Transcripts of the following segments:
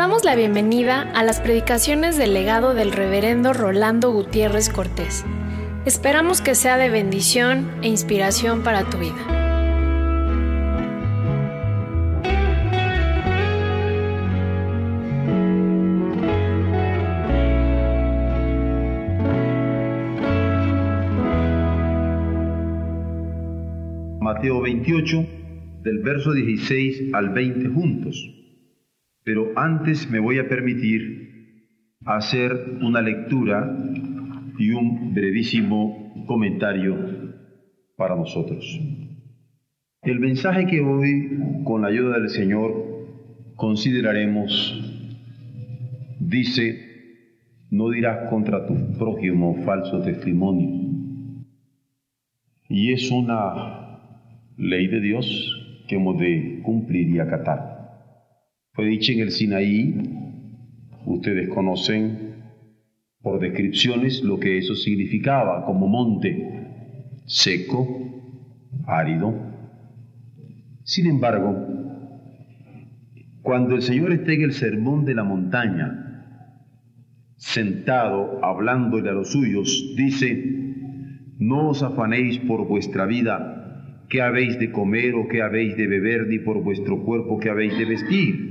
damos la bienvenida a las predicaciones del legado del reverendo Rolando Gutiérrez Cortés. Esperamos que sea de bendición e inspiración para tu vida. Mateo 28, del verso 16 al 20 juntos. Pero antes me voy a permitir hacer una lectura y un brevísimo comentario para nosotros. El mensaje que hoy, con la ayuda del Señor, consideraremos, dice, no dirás contra tu prójimo falso testimonio. Y es una ley de Dios que hemos de cumplir y acatar. Fue dicho en el Sinaí, ustedes conocen por descripciones lo que eso significaba como monte seco, árido. Sin embargo, cuando el Señor esté en el sermón de la montaña, sentado, hablándole a los suyos, dice, no os afanéis por vuestra vida, qué habéis de comer o qué habéis de beber, ni por vuestro cuerpo qué habéis de vestir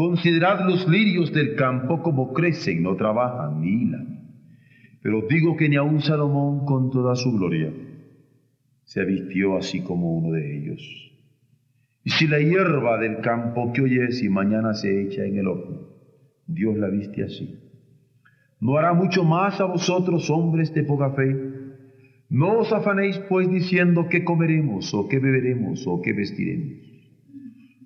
Considerad los lirios del campo como crecen, no trabajan ni hilan. Pero digo que ni aun Salomón con toda su gloria se vistió así como uno de ellos. Y si la hierba del campo que hoy es y mañana se echa en el horno, Dios la viste así. ¿No hará mucho más a vosotros, hombres de poca fe? No os afanéis pues diciendo qué comeremos o qué beberemos o qué vestiremos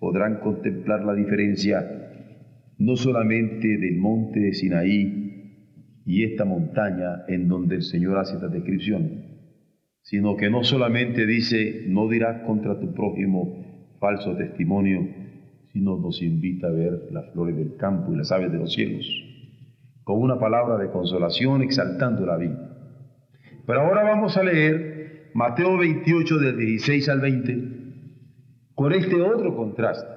podrán contemplar la diferencia no solamente del monte de Sinaí y esta montaña en donde el Señor hace esta descripción, sino que no solamente dice, no dirás contra tu prójimo falso testimonio, sino nos invita a ver las flores del campo y las aves de los cielos, con una palabra de consolación exaltando la vida. Pero ahora vamos a leer Mateo 28 del 16 al 20 con este otro contraste.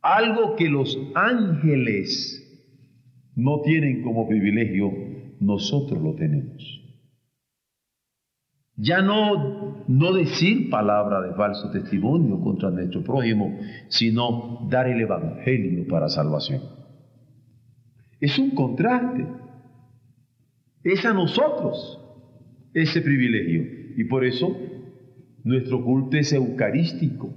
Algo que los ángeles no tienen como privilegio, nosotros lo tenemos. Ya no, no decir palabra de falso testimonio contra nuestro prójimo, sino dar el Evangelio para salvación. Es un contraste. Es a nosotros ese privilegio. Y por eso nuestro culto es eucarístico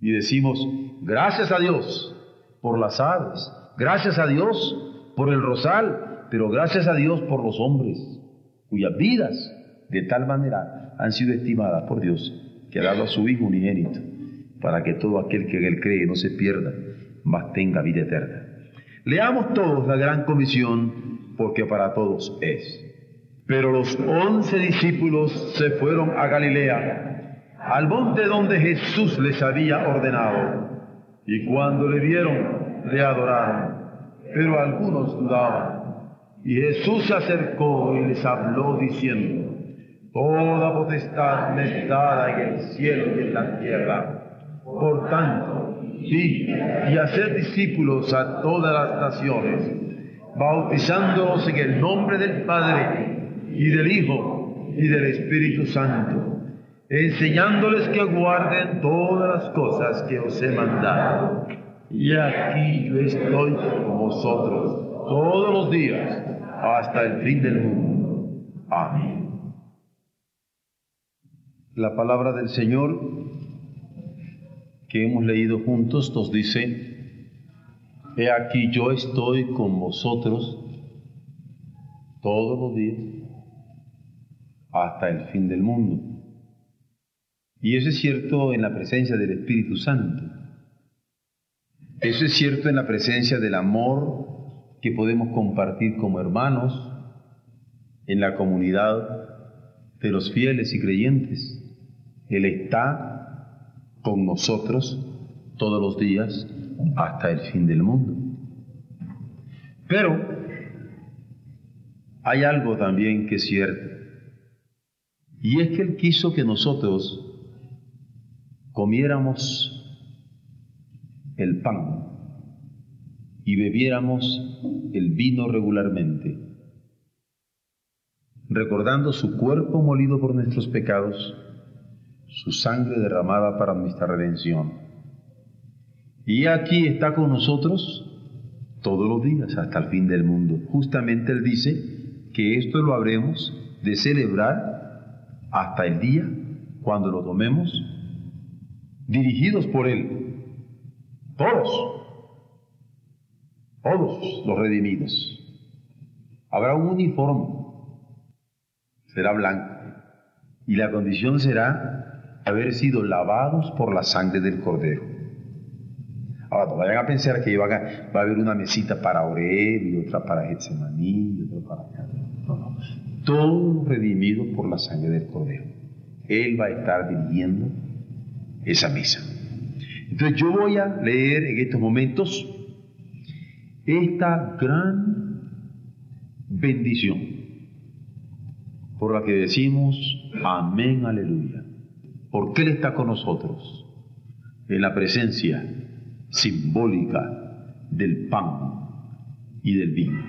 y decimos, gracias a Dios por las aves, gracias a Dios por el rosal, pero gracias a Dios por los hombres, cuyas vidas de tal manera han sido estimadas por Dios, que ha dado a su Hijo unigénito, para que todo aquel que en él cree no se pierda, mas tenga vida eterna. Leamos todos la gran comisión, porque para todos es. Pero los once discípulos se fueron a Galilea al monte donde Jesús les había ordenado. Y cuando le vieron, le adoraron, pero algunos dudaban. Y Jesús se acercó y les habló diciendo, Toda potestad me dada en el cielo y en la tierra. Por tanto, sí, y hacer discípulos a todas las naciones, bautizándolos en el nombre del Padre y del Hijo y del Espíritu Santo enseñándoles que guarden todas las cosas que os he mandado. Y aquí yo estoy con vosotros todos los días hasta el fin del mundo. Amén. La palabra del Señor que hemos leído juntos nos dice, He aquí yo estoy con vosotros todos los días hasta el fin del mundo. Y eso es cierto en la presencia del Espíritu Santo. Eso es cierto en la presencia del amor que podemos compartir como hermanos en la comunidad de los fieles y creyentes. Él está con nosotros todos los días hasta el fin del mundo. Pero hay algo también que es cierto. Y es que Él quiso que nosotros comiéramos el pan y bebiéramos el vino regularmente, recordando su cuerpo molido por nuestros pecados, su sangre derramada para nuestra redención. Y aquí está con nosotros todos los días hasta el fin del mundo. Justamente Él dice que esto lo habremos de celebrar hasta el día cuando lo tomemos dirigidos por Él. Todos. Todos los redimidos. Habrá un uniforme. Será blanco. Y la condición será haber sido lavados por la sangre del Cordero. Ahora, no vayan a pensar que va a haber una mesita para Oreb y otra para Getsemaní y otra para... No, no. Todos redimidos por la sangre del Cordero. Él va a estar dirigiendo esa misa. Entonces yo voy a leer en estos momentos esta gran bendición por la que decimos amén, aleluya. Porque Él está con nosotros en la presencia simbólica del pan y del vino.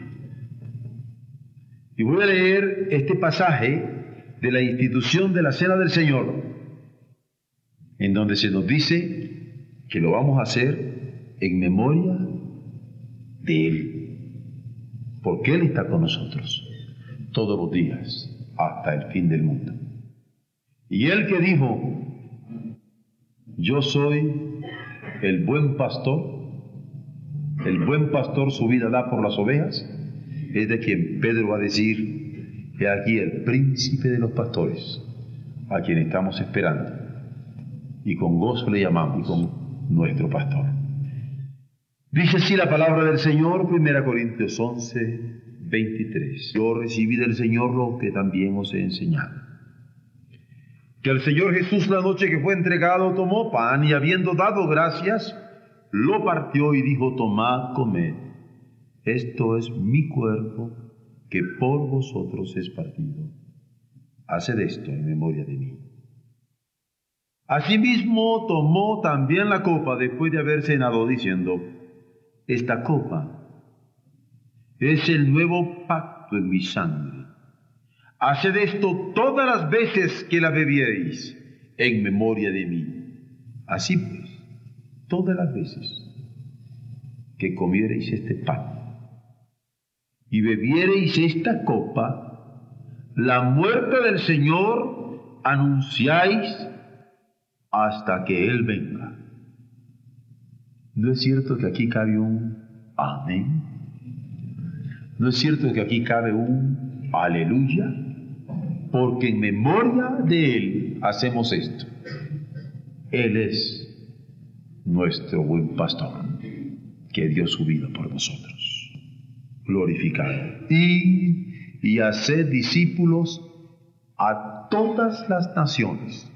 Y voy a leer este pasaje de la institución de la Cena del Señor en donde se nos dice que lo vamos a hacer en memoria de Él, porque Él está con nosotros todos los días hasta el fin del mundo. Y Él que dijo, yo soy el buen pastor, el buen pastor su vida da por las ovejas, es de quien Pedro va a decir, que aquí el príncipe de los pastores, a quien estamos esperando y con gozo le llamamos y con nuestro pastor. Dice así la palabra del Señor, 1 Corintios 11, 23. Yo recibí del Señor lo que también os he enseñado. Que el Señor Jesús la noche que fue entregado tomó pan y habiendo dado gracias, lo partió y dijo, tomad, comed. Esto es mi cuerpo que por vosotros es partido. Haced esto en memoria de mí. Asimismo tomó también la copa después de haber cenado diciendo, esta copa es el nuevo pacto en mi sangre. Haced esto todas las veces que la bebierais en memoria de mí. Así pues, todas las veces que comiereis este pan y bebiereis esta copa, la muerte del Señor anunciáis hasta que Él venga. ¿No es cierto que aquí cabe un amén? ¿No es cierto que aquí cabe un aleluya? Porque en memoria de Él hacemos esto. Él es nuestro buen pastor, que dio su vida por nosotros. Glorificado. Y, y hacer discípulos a todas las naciones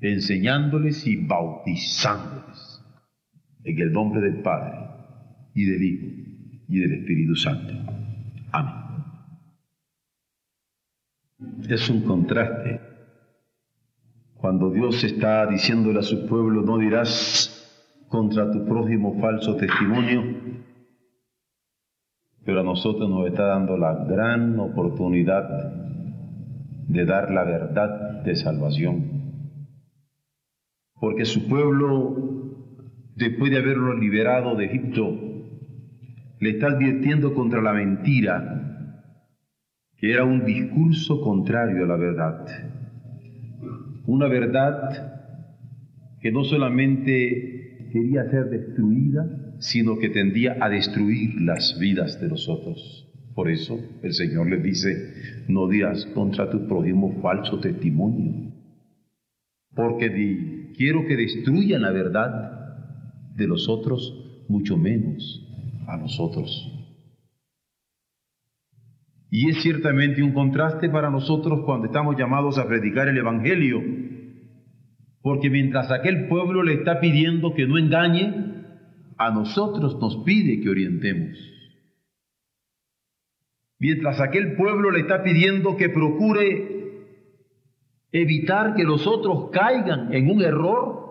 enseñándoles y bautizándoles en el nombre del Padre y del Hijo y del Espíritu Santo. Amén. Es un contraste cuando Dios está diciéndole a su pueblo, no dirás contra tu prójimo falso testimonio, pero a nosotros nos está dando la gran oportunidad de dar la verdad de salvación porque su pueblo, después de haberlo liberado de Egipto, le está advirtiendo contra la mentira, que era un discurso contrario a la verdad. Una verdad que no solamente quería ser destruida, sino que tendía a destruir las vidas de los otros. Por eso el Señor le dice, no dirás contra tu prójimo falso testimonio, porque di, quiero que destruyan la verdad de los otros, mucho menos a nosotros. Y es ciertamente un contraste para nosotros cuando estamos llamados a predicar el Evangelio, porque mientras aquel pueblo le está pidiendo que no engañe, a nosotros nos pide que orientemos. Mientras aquel pueblo le está pidiendo que procure evitar que los otros caigan en un error,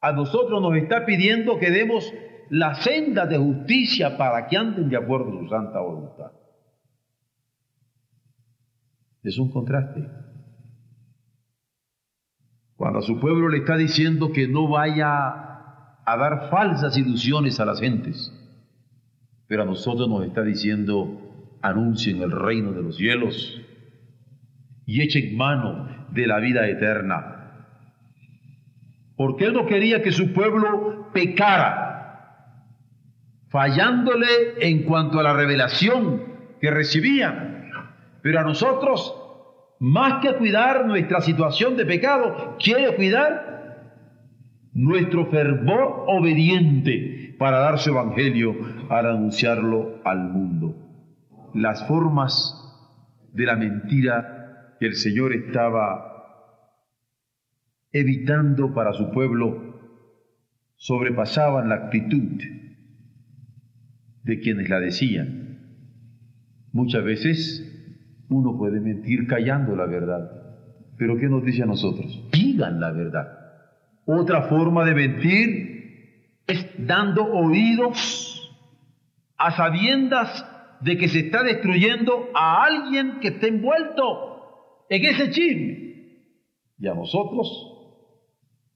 a nosotros nos está pidiendo que demos la senda de justicia para que anden de acuerdo a su santa voluntad. Es un contraste. Cuando a su pueblo le está diciendo que no vaya a dar falsas ilusiones a las gentes. Pero a nosotros nos está diciendo, anuncien el reino de los cielos y echen mano de la vida eterna. Porque Él no quería que su pueblo pecara, fallándole en cuanto a la revelación que recibían. Pero a nosotros, más que cuidar nuestra situación de pecado, quiere cuidar nuestro fervor obediente para dar su evangelio, al anunciarlo al mundo. Las formas de la mentira que el Señor estaba evitando para su pueblo sobrepasaban la actitud de quienes la decían. Muchas veces uno puede mentir callando la verdad, pero ¿qué nos dice a nosotros? Digan la verdad. Otra forma de mentir es dando oídos a sabiendas de que se está destruyendo a alguien que está envuelto en ese chisme. Y a nosotros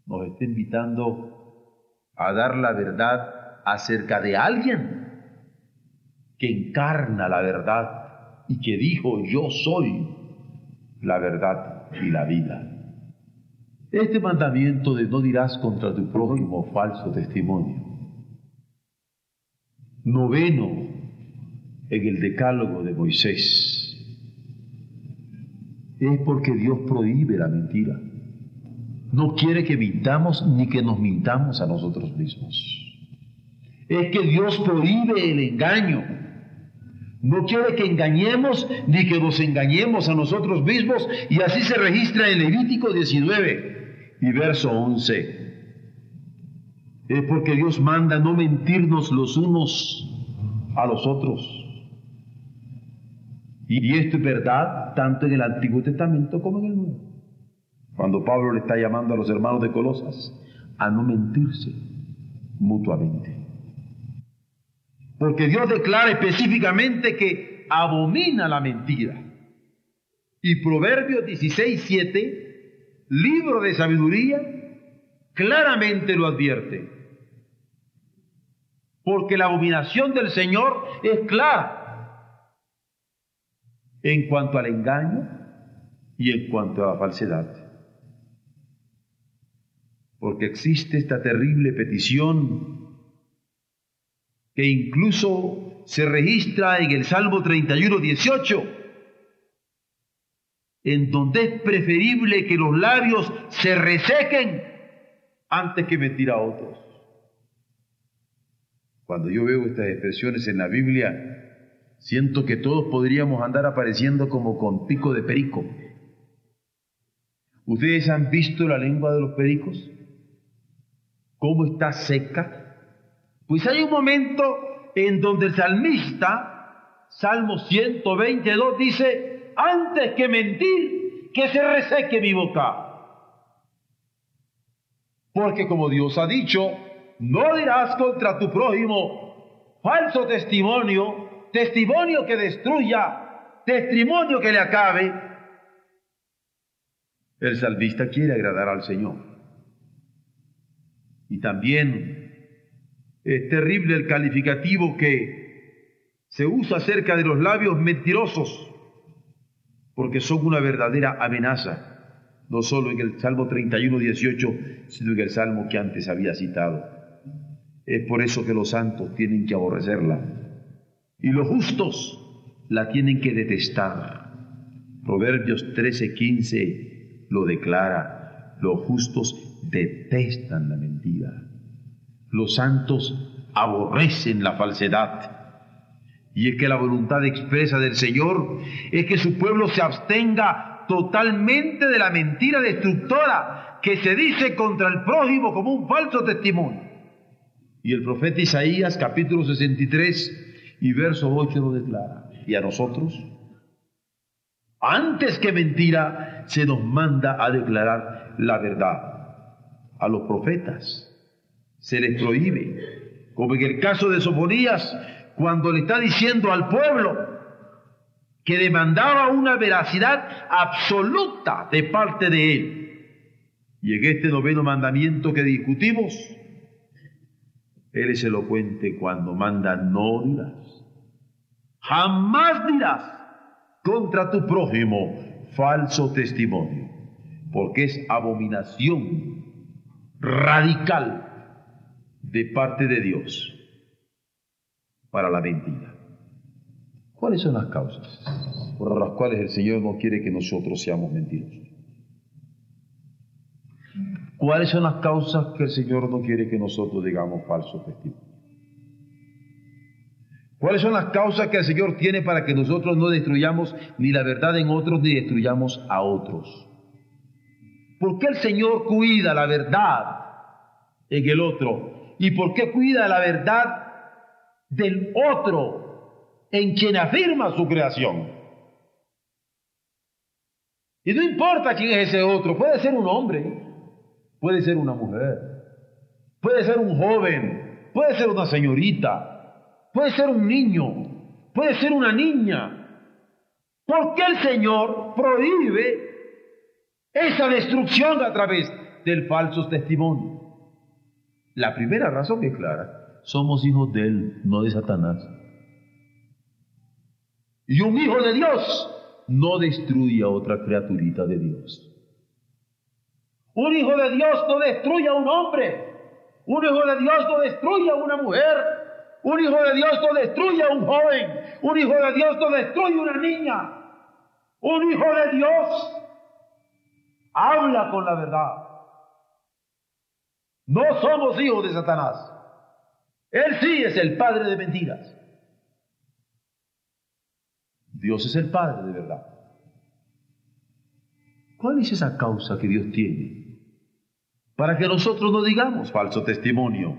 nos está invitando a dar la verdad acerca de alguien que encarna la verdad y que dijo yo soy la verdad y la vida. Este mandamiento de no dirás contra tu prójimo falso testimonio. Noveno en el decálogo de Moisés. Es porque Dios prohíbe la mentira. No quiere que mintamos ni que nos mintamos a nosotros mismos. Es que Dios prohíbe el engaño. No quiere que engañemos ni que nos engañemos a nosotros mismos y así se registra en Levítico 19 y verso 11. Es porque Dios manda no mentirnos los unos a los otros. Y esto es verdad tanto en el Antiguo Testamento como en el Nuevo. Cuando Pablo le está llamando a los hermanos de Colosas a no mentirse mutuamente. Porque Dios declara específicamente que abomina la mentira. Y Proverbios 16, 7 libro de sabiduría, claramente lo advierte. Porque la abominación del Señor es clara en cuanto al engaño y en cuanto a la falsedad. Porque existe esta terrible petición que incluso se registra en el Salmo 31, 18 en donde es preferible que los labios se resequen antes que mentir a otros. Cuando yo veo estas expresiones en la Biblia, siento que todos podríamos andar apareciendo como con pico de perico. ¿Ustedes han visto la lengua de los pericos? ¿Cómo está seca? Pues hay un momento en donde el salmista, Salmo 122, dice, antes que mentir, que se reseque mi boca. Porque como Dios ha dicho, no dirás contra tu prójimo falso testimonio, testimonio que destruya, testimonio que le acabe. El salvista quiere agradar al Señor. Y también Es terrible el calificativo que se usa acerca de los labios mentirosos, porque son una verdadera amenaza, no solo en el Salmo 31, 18, sino en el Salmo que antes había citado. Es por eso que los santos tienen que aborrecerla y los justos la tienen que detestar. Proverbios 13, 15 lo declara, los justos detestan la mentira. Los santos aborrecen la falsedad. Y es que la voluntad expresa del Señor es que su pueblo se abstenga totalmente de la mentira destructora que se dice contra el prójimo como un falso testimonio. Y el profeta Isaías capítulo 63 y verso 8 lo declara. Y a nosotros, antes que mentira, se nos manda a declarar la verdad. A los profetas se les prohíbe, como en el caso de Sofonías, cuando le está diciendo al pueblo que demandaba una veracidad absoluta de parte de él. Y en este noveno mandamiento que discutimos, él es elocuente cuando manda no dirás. Jamás dirás contra tu prójimo falso testimonio, porque es abominación radical de parte de Dios para la mentira. ¿Cuáles son las causas por las cuales el Señor no quiere que nosotros seamos mentirosos? ¿Cuáles son las causas que el Señor no quiere que nosotros digamos falso testimonio? ¿Cuáles son las causas que el Señor tiene para que nosotros no destruyamos ni la verdad en otros ni destruyamos a otros? ¿Por qué el Señor cuida la verdad en el otro? ¿Y por qué cuida la verdad del otro en quien afirma su creación? Y no importa quién es ese otro, puede ser un hombre, puede ser una mujer, puede ser un joven, puede ser una señorita, puede ser un niño, puede ser una niña. ¿Por qué el Señor prohíbe esa destrucción a través del falso testimonio? La primera razón es clara, somos hijos de Él, no de Satanás. Y un hijo de Dios no destruye a otra criaturita de Dios. Un hijo de Dios no destruye a un hombre. Un hijo de Dios no destruye a una mujer. Un hijo de Dios no destruye a un joven. Un hijo de Dios no destruye a una niña. Un hijo de Dios habla con la verdad. No somos hijos de Satanás. Él sí es el padre de mentiras. Dios es el padre de verdad. ¿Cuál es esa causa que Dios tiene para que nosotros no digamos falso testimonio.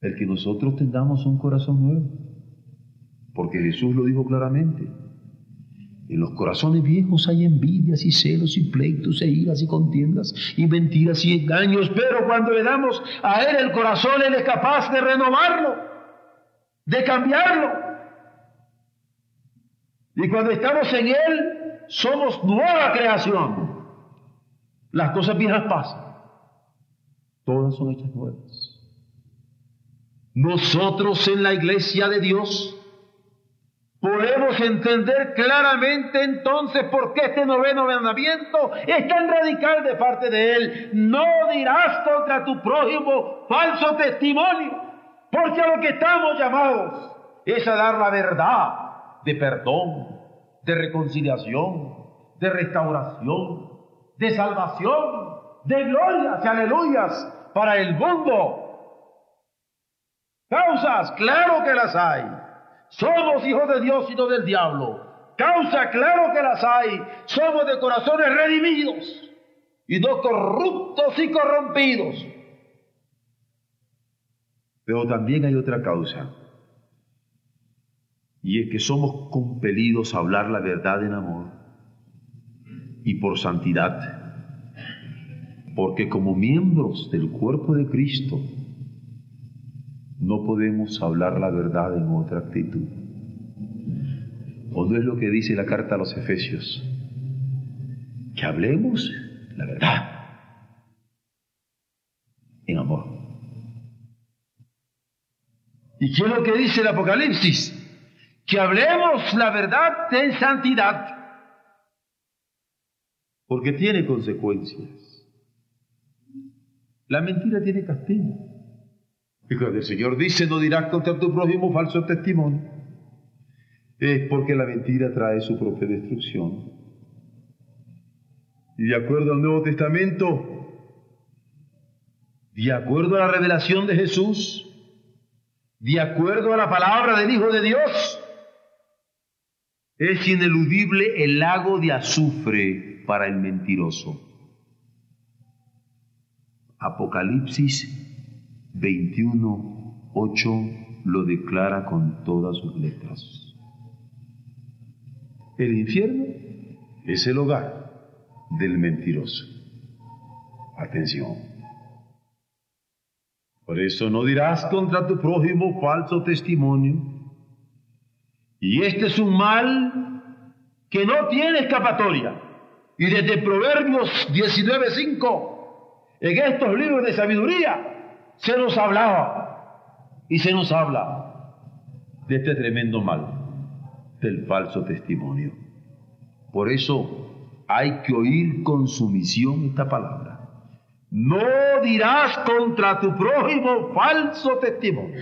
El que nosotros tengamos un corazón nuevo. Porque Jesús lo dijo claramente. En los corazones viejos hay envidias y celos y pleitos e iras y contiendas y mentiras y engaños, pero cuando le damos a Él el corazón, Él es capaz de renovarlo, de cambiarlo. Y cuando estamos en Él, somos nueva creación. Las cosas viejas pasan. Todas son hechas nuevas. Nosotros en la iglesia de Dios podemos entender claramente entonces por qué este noveno mandamiento es tan radical de parte de Él. No dirás contra tu prójimo falso testimonio, porque a lo que estamos llamados es a dar la verdad de perdón, de reconciliación, de restauración, de salvación, de glorias y aleluyas para el mundo. Causas, claro que las hay. Somos hijos de Dios y no del diablo. Causa, claro que las hay. Somos de corazones redimidos y no corruptos y corrompidos. Pero también hay otra causa. Y es que somos compelidos a hablar la verdad en amor y por santidad. Porque como miembros del cuerpo de Cristo, no podemos hablar la verdad en otra actitud. ¿O no es lo que dice la carta a los Efesios? Que hablemos la verdad en amor. ¿Y qué es lo que dice el Apocalipsis? Que hablemos la verdad en santidad. Porque tiene consecuencias. La mentira tiene castigo. Y cuando el Señor dice, no dirás contra tu prójimo falso testimonio, es porque la mentira trae su propia destrucción. Y de acuerdo al Nuevo Testamento, de acuerdo a la revelación de Jesús, de acuerdo a la palabra del Hijo de Dios, es ineludible el lago de azufre para el mentiroso. Apocalipsis 21, 8 lo declara con todas sus letras. El infierno es el hogar del mentiroso. Atención. Por eso no dirás contra tu prójimo falso testimonio. Y este es un mal que no tiene escapatoria. Y desde Proverbios 19.5 en estos libros de sabiduría se nos hablaba y se nos habla de este tremendo mal, del falso testimonio. Por eso hay que oír con sumisión esta palabra. No dirás contra tu prójimo falso testimonio.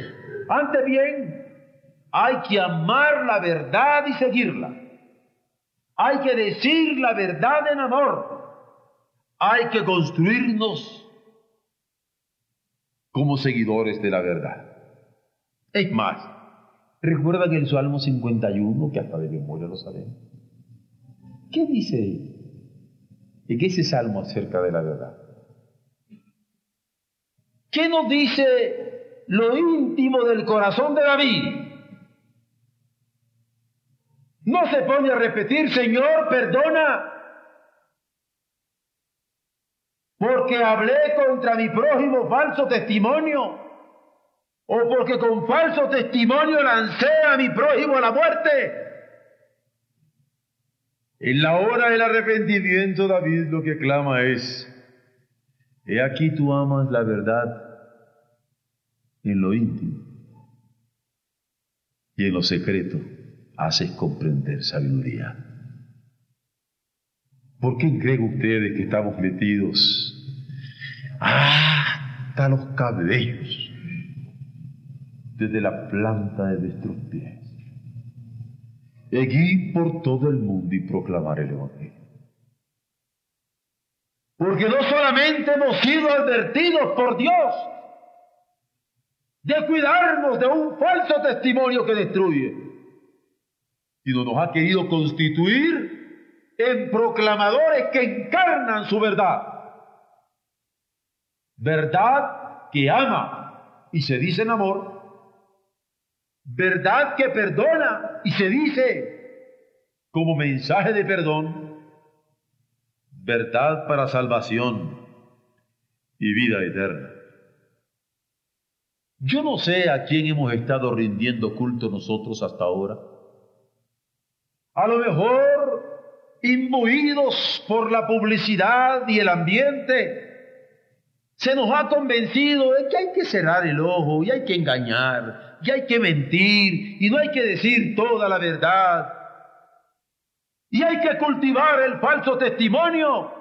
Antes bien, hay que amar la verdad y seguirla. Hay que decir la verdad en amor hay que construirnos como seguidores de la verdad. Es más, ¿recuerdan el Salmo 51, que hasta de memoria lo sabemos? ¿Qué dice ¿Y qué ese salmo acerca de la verdad? ¿Qué nos dice lo íntimo del corazón de David? No se pone a repetir, Señor, perdona porque hablé contra mi prójimo falso testimonio, o porque con falso testimonio lancé a mi prójimo a la muerte. En la hora del arrepentimiento, David lo que clama es, he aquí tú amas la verdad en lo íntimo y en lo secreto haces comprender sabiduría. ¿Por qué creen ustedes que estamos metidos hasta los cabellos, desde la planta de nuestros pies. Seguí por todo el mundo y proclamar el Evangelio. Porque no solamente hemos sido advertidos por Dios de cuidarnos de un falso testimonio que destruye, sino nos ha querido constituir en proclamadores que encarnan su verdad verdad que ama y se dice en amor, verdad que perdona y se dice como mensaje de perdón, verdad para salvación y vida eterna. Yo no sé a quién hemos estado rindiendo culto nosotros hasta ahora. A lo mejor imbuidos por la publicidad y el ambiente, se nos ha convencido de que hay que cerrar el ojo y hay que engañar y hay que mentir y no hay que decir toda la verdad. Y hay que cultivar el falso testimonio.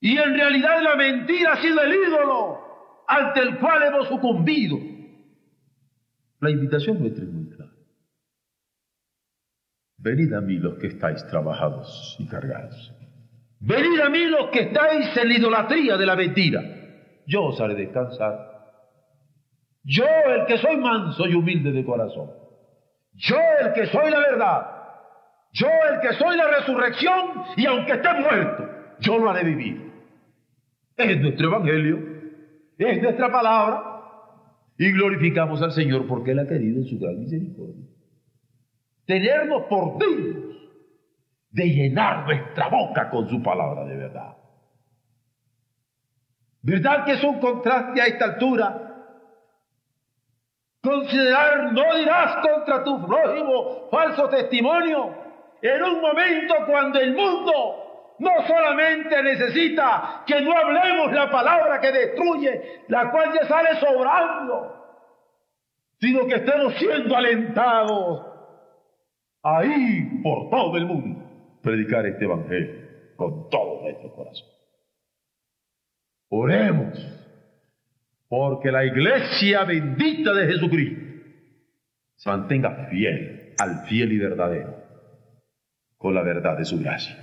Y en realidad la mentira ha sido el ídolo ante el cual hemos sucumbido. La invitación nuestra es. Venid a mí los que estáis trabajados y cargados Venid a mí los que estáis en la idolatría de la mentira. Yo os haré descansar. Yo, el que soy manso y humilde de corazón. Yo, el que soy la verdad. Yo, el que soy la resurrección y aunque esté muerto, yo lo haré vivir. Es nuestro evangelio, es nuestra palabra. Y glorificamos al Señor porque Él ha querido en su gran misericordia. Tenernos por dignos de llenar nuestra boca con su palabra de verdad. ¿Verdad que es un contraste a esta altura? Considerar no dirás contra tu prójimo falso testimonio en un momento cuando el mundo no solamente necesita que no hablemos la palabra que destruye, la cual ya sale sobrando, sino que estemos siendo alentados ahí por todo el mundo, predicar este Evangelio con todo nuestro corazón. Oremos porque la iglesia bendita de Jesucristo se mantenga fiel al fiel y verdadero con la verdad de su gracia.